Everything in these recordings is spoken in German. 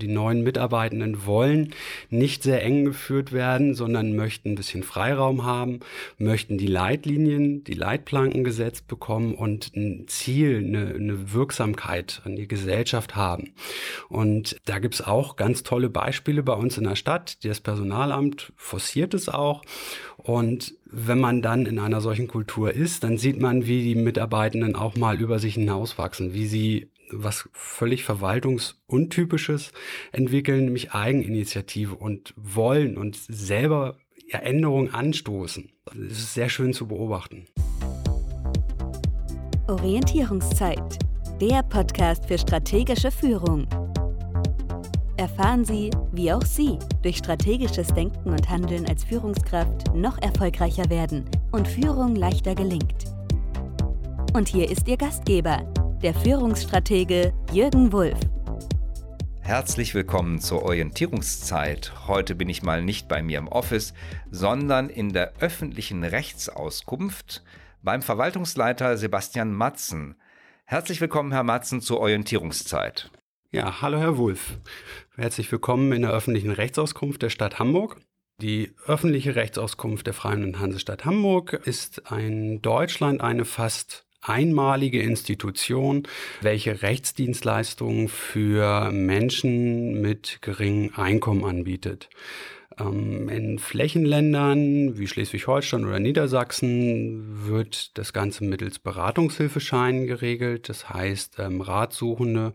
Die neuen Mitarbeitenden wollen nicht sehr eng geführt werden, sondern möchten ein bisschen Freiraum haben, möchten die Leitlinien, die Leitplanken gesetzt bekommen und ein Ziel, eine, eine Wirksamkeit an die Gesellschaft haben. Und da gibt's auch ganz tolle Beispiele bei uns in der Stadt. Das Personalamt forciert es auch. Und wenn man dann in einer solchen Kultur ist, dann sieht man, wie die Mitarbeitenden auch mal über sich hinauswachsen, wie sie was völlig verwaltungsuntypisches entwickeln, nämlich Eigeninitiative und wollen und selber Änderungen anstoßen. Das ist sehr schön zu beobachten. Orientierungszeit, der Podcast für strategische Führung. Erfahren Sie, wie auch Sie durch strategisches Denken und Handeln als Führungskraft noch erfolgreicher werden und Führung leichter gelingt. Und hier ist Ihr Gastgeber, der Führungsstratege Jürgen Wulff. Herzlich willkommen zur Orientierungszeit. Heute bin ich mal nicht bei mir im Office, sondern in der öffentlichen Rechtsauskunft beim Verwaltungsleiter Sebastian Matzen. Herzlich willkommen, Herr Matzen, zur Orientierungszeit. Ja, hallo Herr Wulff. Herzlich willkommen in der öffentlichen Rechtsauskunft der Stadt Hamburg. Die öffentliche Rechtsauskunft der Freien Hansestadt Hamburg ist ein Deutschland eine fast einmalige Institution, welche Rechtsdienstleistungen für Menschen mit geringem Einkommen anbietet. Ähm, in Flächenländern wie Schleswig-Holstein oder Niedersachsen wird das Ganze mittels Beratungshilfescheinen geregelt. Das heißt, ähm, Ratsuchende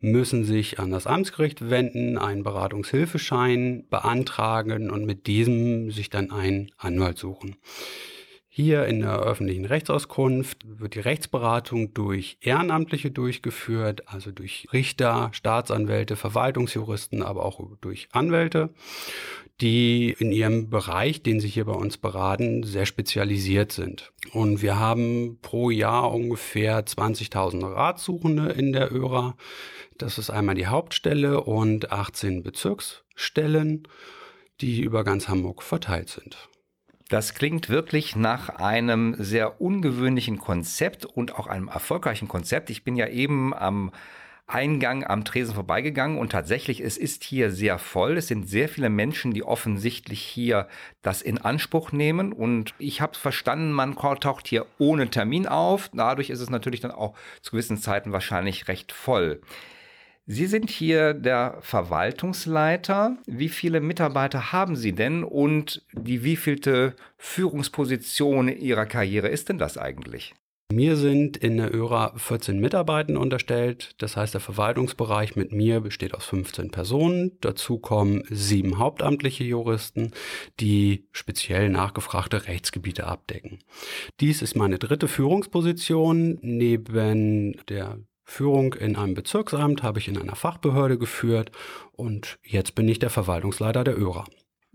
müssen sich an das Amtsgericht wenden, einen Beratungshilfeschein beantragen und mit diesem sich dann einen Anwalt suchen. Hier in der öffentlichen Rechtsauskunft wird die Rechtsberatung durch Ehrenamtliche durchgeführt, also durch Richter, Staatsanwälte, Verwaltungsjuristen, aber auch durch Anwälte, die in ihrem Bereich, den sie hier bei uns beraten, sehr spezialisiert sind. Und wir haben pro Jahr ungefähr 20.000 Ratsuchende in der ÖRA. Das ist einmal die Hauptstelle und 18 Bezirksstellen, die über ganz Hamburg verteilt sind. Das klingt wirklich nach einem sehr ungewöhnlichen Konzept und auch einem erfolgreichen Konzept. Ich bin ja eben am Eingang am Tresen vorbeigegangen und tatsächlich, es ist hier sehr voll. Es sind sehr viele Menschen, die offensichtlich hier das in Anspruch nehmen. Und ich habe verstanden, man taucht hier ohne Termin auf. Dadurch ist es natürlich dann auch zu gewissen Zeiten wahrscheinlich recht voll. Sie sind hier der Verwaltungsleiter. Wie viele Mitarbeiter haben Sie denn und die wievielte Führungsposition Ihrer Karriere ist denn das eigentlich? Mir sind in der ÖRA 14 Mitarbeiter unterstellt. Das heißt, der Verwaltungsbereich mit mir besteht aus 15 Personen. Dazu kommen sieben hauptamtliche Juristen, die speziell nachgefragte Rechtsgebiete abdecken. Dies ist meine dritte Führungsposition neben der Führung in einem Bezirksamt habe ich in einer Fachbehörde geführt und jetzt bin ich der Verwaltungsleiter der ÖRA.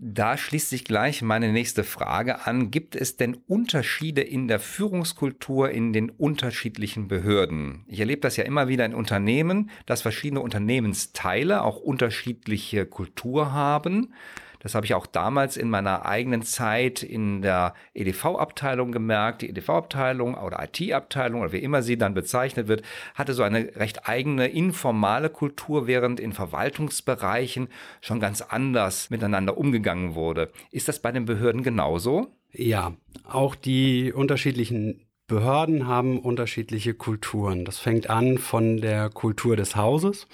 Da schließt sich gleich meine nächste Frage an. Gibt es denn Unterschiede in der Führungskultur in den unterschiedlichen Behörden? Ich erlebe das ja immer wieder in Unternehmen, dass verschiedene Unternehmensteile auch unterschiedliche Kultur haben. Das habe ich auch damals in meiner eigenen Zeit in der EDV-Abteilung gemerkt. Die EDV-Abteilung oder IT-Abteilung oder wie immer sie dann bezeichnet wird, hatte so eine recht eigene informale Kultur, während in Verwaltungsbereichen schon ganz anders miteinander umgegangen wurde. Ist das bei den Behörden genauso? Ja, auch die unterschiedlichen Behörden haben unterschiedliche Kulturen. Das fängt an von der Kultur des Hauses,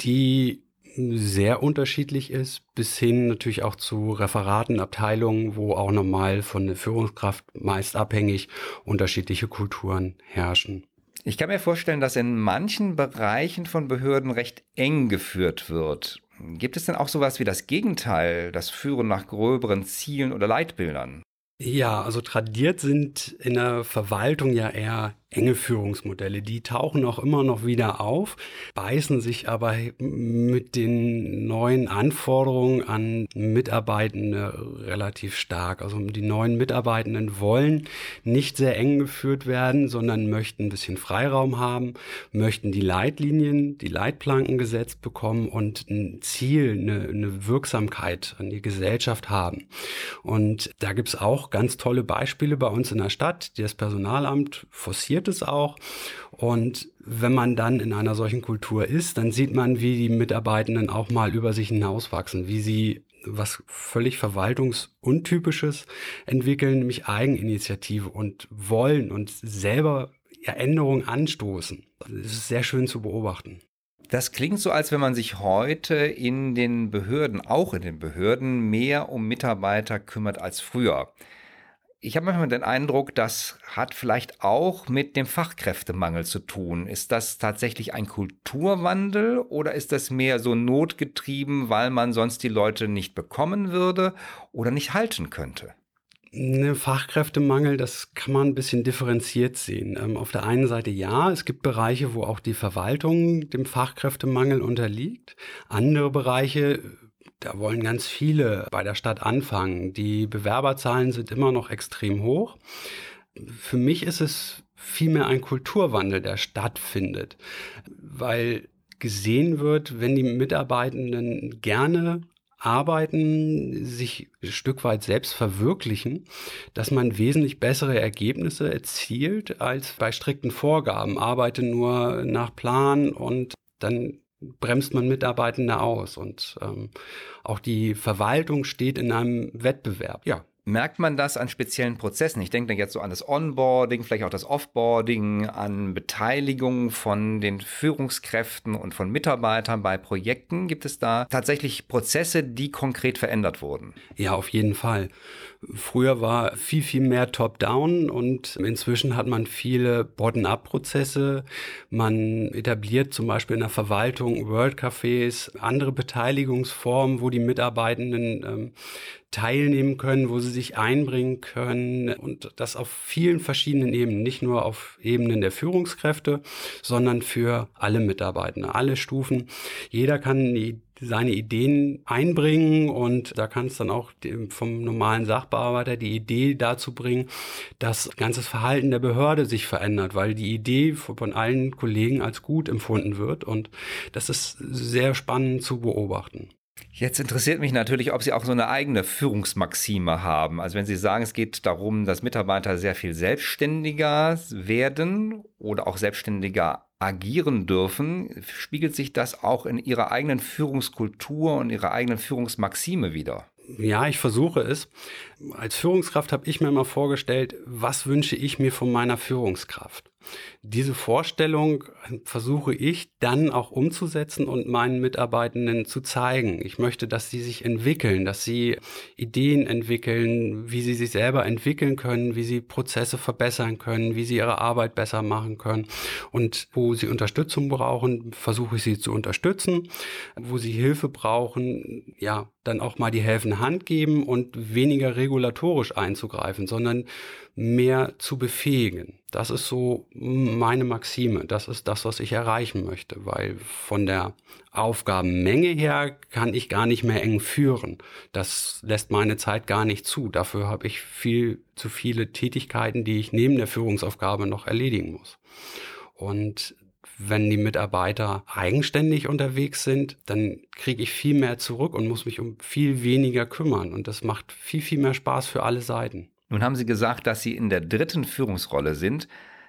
die sehr unterschiedlich ist, bis hin natürlich auch zu Referaten, Abteilungen, wo auch normal von der Führungskraft meist abhängig unterschiedliche Kulturen herrschen. Ich kann mir vorstellen, dass in manchen Bereichen von Behörden recht eng geführt wird. Gibt es denn auch sowas wie das Gegenteil, das Führen nach gröberen Zielen oder Leitbildern? Ja, also tradiert sind in der Verwaltung ja eher enge Führungsmodelle. Die tauchen auch immer noch wieder auf, beißen sich aber mit den neuen Anforderungen an Mitarbeitende relativ stark. Also die neuen Mitarbeitenden wollen nicht sehr eng geführt werden, sondern möchten ein bisschen Freiraum haben, möchten die Leitlinien, die Leitplanken gesetzt bekommen und ein Ziel, eine, eine Wirksamkeit an die Gesellschaft haben. Und da gibt's auch ganz tolle Beispiele bei uns in der Stadt. Das Personalamt forciert funktioniert es auch. Und wenn man dann in einer solchen Kultur ist, dann sieht man, wie die Mitarbeitenden auch mal über sich hinauswachsen, wie sie was völlig verwaltungsuntypisches entwickeln, nämlich Eigeninitiative und wollen und selber Änderungen anstoßen. Das ist sehr schön zu beobachten. Das klingt so, als wenn man sich heute in den Behörden, auch in den Behörden, mehr um Mitarbeiter kümmert als früher. Ich habe manchmal den Eindruck, das hat vielleicht auch mit dem Fachkräftemangel zu tun. Ist das tatsächlich ein Kulturwandel oder ist das mehr so notgetrieben, weil man sonst die Leute nicht bekommen würde oder nicht halten könnte? Ne, Fachkräftemangel, das kann man ein bisschen differenziert sehen. Ähm, auf der einen Seite ja, es gibt Bereiche, wo auch die Verwaltung dem Fachkräftemangel unterliegt. Andere Bereiche da wollen ganz viele bei der Stadt anfangen. Die Bewerberzahlen sind immer noch extrem hoch. Für mich ist es vielmehr ein Kulturwandel, der stattfindet, weil gesehen wird, wenn die Mitarbeitenden gerne arbeiten, sich ein Stück weit selbst verwirklichen, dass man wesentlich bessere Ergebnisse erzielt als bei strikten Vorgaben. Arbeite nur nach Plan und dann bremst man Mitarbeitende aus. Und ähm, auch die Verwaltung steht in einem Wettbewerb. Ja, Merkt man das an speziellen Prozessen? Ich denke jetzt so an das Onboarding, vielleicht auch das Offboarding, an Beteiligung von den Führungskräften und von Mitarbeitern bei Projekten. Gibt es da tatsächlich Prozesse, die konkret verändert wurden? Ja, auf jeden Fall. Früher war viel, viel mehr Top-Down und inzwischen hat man viele Bottom-up-Prozesse. Man etabliert zum Beispiel in der Verwaltung World Cafés, andere Beteiligungsformen, wo die Mitarbeitenden ähm, teilnehmen können, wo sie sich einbringen können und das auf vielen verschiedenen Ebenen, nicht nur auf Ebenen der Führungskräfte, sondern für alle Mitarbeitende, alle Stufen. Jeder kann die seine Ideen einbringen und da kann es dann auch vom normalen Sachbearbeiter die Idee dazu bringen, dass ganzes Verhalten der Behörde sich verändert, weil die Idee von allen Kollegen als gut empfunden wird und das ist sehr spannend zu beobachten. Jetzt interessiert mich natürlich, ob Sie auch so eine eigene Führungsmaxime haben. Also wenn Sie sagen, es geht darum, dass Mitarbeiter sehr viel selbstständiger werden oder auch selbstständiger agieren dürfen, spiegelt sich das auch in ihrer eigenen Führungskultur und ihrer eigenen Führungsmaxime wieder? Ja, ich versuche es. Als Führungskraft habe ich mir immer vorgestellt, was wünsche ich mir von meiner Führungskraft? Diese Vorstellung versuche ich dann auch umzusetzen und meinen Mitarbeitenden zu zeigen. Ich möchte, dass sie sich entwickeln, dass sie Ideen entwickeln, wie sie sich selber entwickeln können, wie sie Prozesse verbessern können, wie sie ihre Arbeit besser machen können. Und wo sie Unterstützung brauchen, versuche ich sie zu unterstützen. Wo sie Hilfe brauchen, ja, dann auch mal die helfende Hand geben und weniger regulatorisch einzugreifen, sondern mehr zu befähigen. Das ist so meine Maxime. Das ist das, was ich erreichen möchte, weil von der Aufgabenmenge her kann ich gar nicht mehr eng führen. Das lässt meine Zeit gar nicht zu. Dafür habe ich viel zu viele Tätigkeiten, die ich neben der Führungsaufgabe noch erledigen muss. Und wenn die Mitarbeiter eigenständig unterwegs sind, dann kriege ich viel mehr zurück und muss mich um viel weniger kümmern. Und das macht viel, viel mehr Spaß für alle Seiten. Nun haben Sie gesagt, dass Sie in der dritten Führungsrolle sind.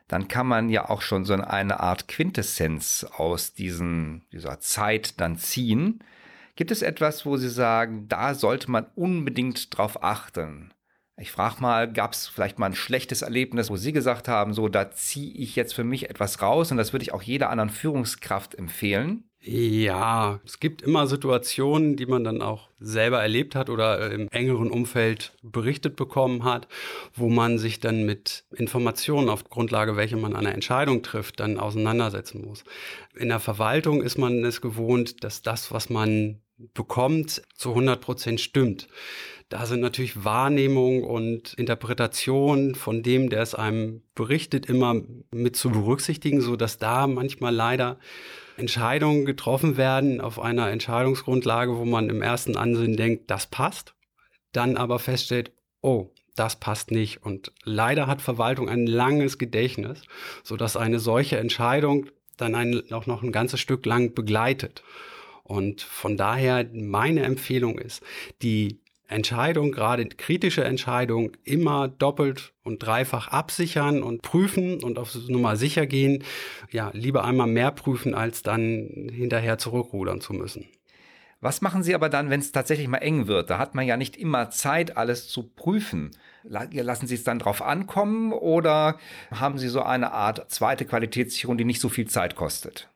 Dann kann man ja auch schon so eine Art Quintessenz aus diesen, dieser Zeit dann ziehen. Gibt es etwas, wo Sie sagen, da sollte man unbedingt drauf achten? Ich frage mal, gab es vielleicht mal ein schlechtes Erlebnis, wo Sie gesagt haben, so, da ziehe ich jetzt für mich etwas raus und das würde ich auch jeder anderen Führungskraft empfehlen? Ja, es gibt immer Situationen, die man dann auch selber erlebt hat oder im engeren Umfeld berichtet bekommen hat, wo man sich dann mit Informationen auf Grundlage, welche man eine Entscheidung trifft, dann auseinandersetzen muss. In der Verwaltung ist man es gewohnt, dass das, was man bekommt, zu 100 Prozent stimmt. Da sind natürlich Wahrnehmung und Interpretation von dem, der es einem berichtet, immer mit zu berücksichtigen, so dass da manchmal leider Entscheidungen getroffen werden auf einer Entscheidungsgrundlage, wo man im ersten Ansehen denkt, das passt, dann aber feststellt, oh, das passt nicht. Und leider hat Verwaltung ein langes Gedächtnis, sodass eine solche Entscheidung dann einen auch noch ein ganzes Stück lang begleitet. Und von daher meine Empfehlung ist, die Entscheidungen, gerade kritische Entscheidungen, immer doppelt und dreifach absichern und prüfen und auf Nummer sicher gehen. Ja, lieber einmal mehr prüfen, als dann hinterher zurückrudern zu müssen. Was machen Sie aber dann, wenn es tatsächlich mal eng wird? Da hat man ja nicht immer Zeit, alles zu prüfen. Lassen Sie es dann drauf ankommen oder haben Sie so eine Art zweite Qualitätssicherung, die nicht so viel Zeit kostet?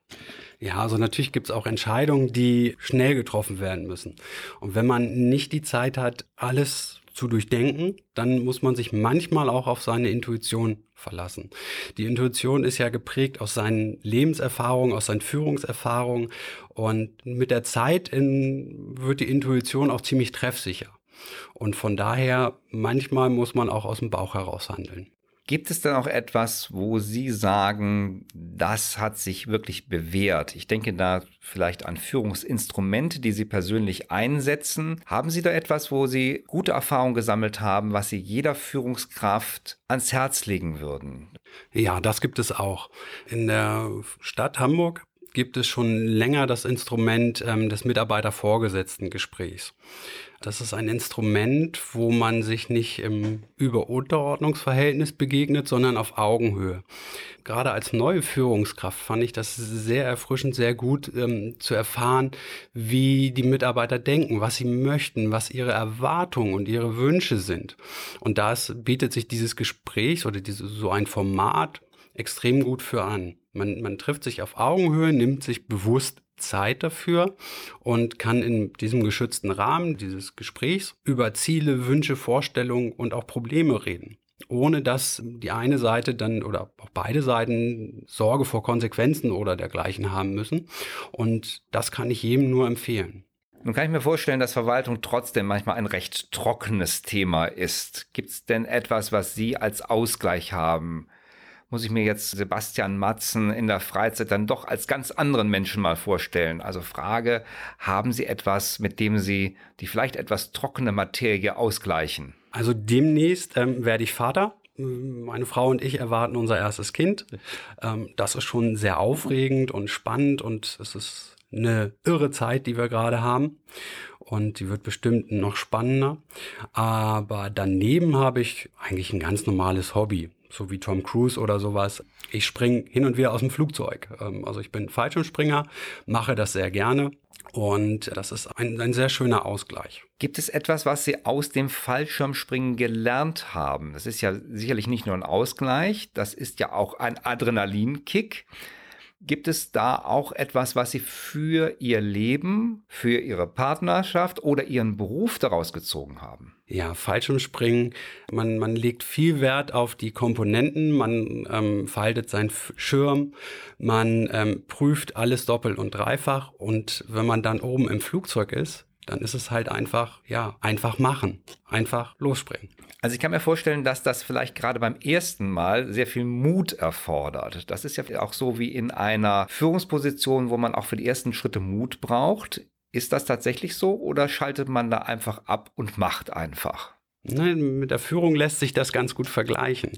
Ja, also natürlich gibt es auch Entscheidungen, die schnell getroffen werden müssen. Und wenn man nicht die Zeit hat, alles zu durchdenken, dann muss man sich manchmal auch auf seine Intuition verlassen. Die Intuition ist ja geprägt aus seinen Lebenserfahrungen, aus seinen Führungserfahrungen und mit der Zeit in, wird die Intuition auch ziemlich treffsicher. Und von daher, manchmal muss man auch aus dem Bauch heraus handeln. Gibt es denn auch etwas, wo Sie sagen, das hat sich wirklich bewährt? Ich denke da vielleicht an Führungsinstrumente, die Sie persönlich einsetzen. Haben Sie da etwas, wo Sie gute Erfahrungen gesammelt haben, was Sie jeder Führungskraft ans Herz legen würden? Ja, das gibt es auch. In der Stadt Hamburg gibt es schon länger das Instrument ähm, des Mitarbeitervorgesetzten-Gesprächs. Das ist ein Instrument, wo man sich nicht im Über-Unterordnungsverhältnis begegnet, sondern auf Augenhöhe. Gerade als neue Führungskraft fand ich das sehr erfrischend, sehr gut ähm, zu erfahren, wie die Mitarbeiter denken, was sie möchten, was ihre Erwartungen und ihre Wünsche sind. Und das bietet sich dieses Gespräch oder diese, so ein Format extrem gut für an. Man, man trifft sich auf Augenhöhe, nimmt sich bewusst Zeit dafür und kann in diesem geschützten Rahmen dieses Gesprächs über Ziele, Wünsche, Vorstellungen und auch Probleme reden. Ohne dass die eine Seite dann oder auch beide Seiten Sorge vor Konsequenzen oder dergleichen haben müssen. Und das kann ich jedem nur empfehlen. Nun kann ich mir vorstellen, dass Verwaltung trotzdem manchmal ein recht trockenes Thema ist. Gibt es denn etwas, was Sie als Ausgleich haben? Muss ich mir jetzt Sebastian Matzen in der Freizeit dann doch als ganz anderen Menschen mal vorstellen. Also Frage, haben Sie etwas, mit dem Sie die vielleicht etwas trockene Materie ausgleichen? Also demnächst ähm, werde ich Vater. Meine Frau und ich erwarten unser erstes Kind. Ähm, das ist schon sehr aufregend und spannend und es ist eine irre Zeit, die wir gerade haben. Und die wird bestimmt noch spannender. Aber daneben habe ich eigentlich ein ganz normales Hobby so wie Tom Cruise oder sowas. Ich springe hin und wieder aus dem Flugzeug. Ähm, also ich bin Fallschirmspringer, mache das sehr gerne. Und das ist ein, ein sehr schöner Ausgleich. Gibt es etwas, was Sie aus dem Fallschirmspringen gelernt haben? Das ist ja sicherlich nicht nur ein Ausgleich, das ist ja auch ein Adrenalinkick. Gibt es da auch etwas, was Sie für Ihr Leben, für Ihre Partnerschaft oder Ihren Beruf daraus gezogen haben? Ja, Fallschirmspringen. Man, man legt viel Wert auf die Komponenten, man ähm, faltet seinen Schirm, man ähm, prüft alles doppelt und dreifach und wenn man dann oben im Flugzeug ist, dann ist es halt einfach, ja, einfach machen, einfach losspringen. Also ich kann mir vorstellen, dass das vielleicht gerade beim ersten Mal sehr viel Mut erfordert. Das ist ja auch so wie in einer Führungsposition, wo man auch für die ersten Schritte Mut braucht. Ist das tatsächlich so oder schaltet man da einfach ab und macht einfach? Nein, mit der Führung lässt sich das ganz gut vergleichen,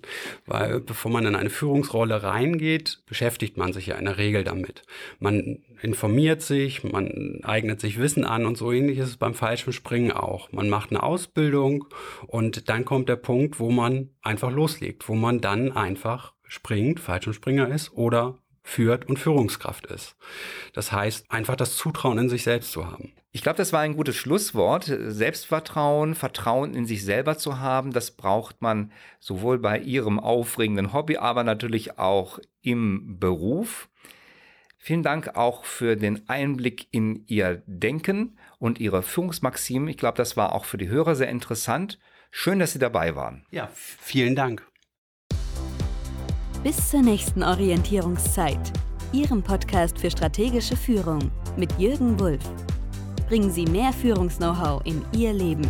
weil bevor man in eine Führungsrolle reingeht, beschäftigt man sich ja in der Regel damit. Man informiert sich, man eignet sich Wissen an und so ähnlich ist es beim Fallschirmspringen auch. Man macht eine Ausbildung und dann kommt der Punkt, wo man einfach loslegt, wo man dann einfach springt, Fallschirmspringer ist oder führt und Führungskraft ist. Das heißt, einfach das Zutrauen in sich selbst zu haben. Ich glaube, das war ein gutes Schlusswort. Selbstvertrauen, Vertrauen in sich selber zu haben, das braucht man sowohl bei Ihrem aufregenden Hobby, aber natürlich auch im Beruf. Vielen Dank auch für den Einblick in Ihr Denken und Ihre Führungsmaximen. Ich glaube, das war auch für die Hörer sehr interessant. Schön, dass Sie dabei waren. Ja, vielen Dank. Bis zur nächsten Orientierungszeit, Ihrem Podcast für strategische Führung mit Jürgen Wulff. Bringen Sie mehr Führungs-Know-how in Ihr Leben.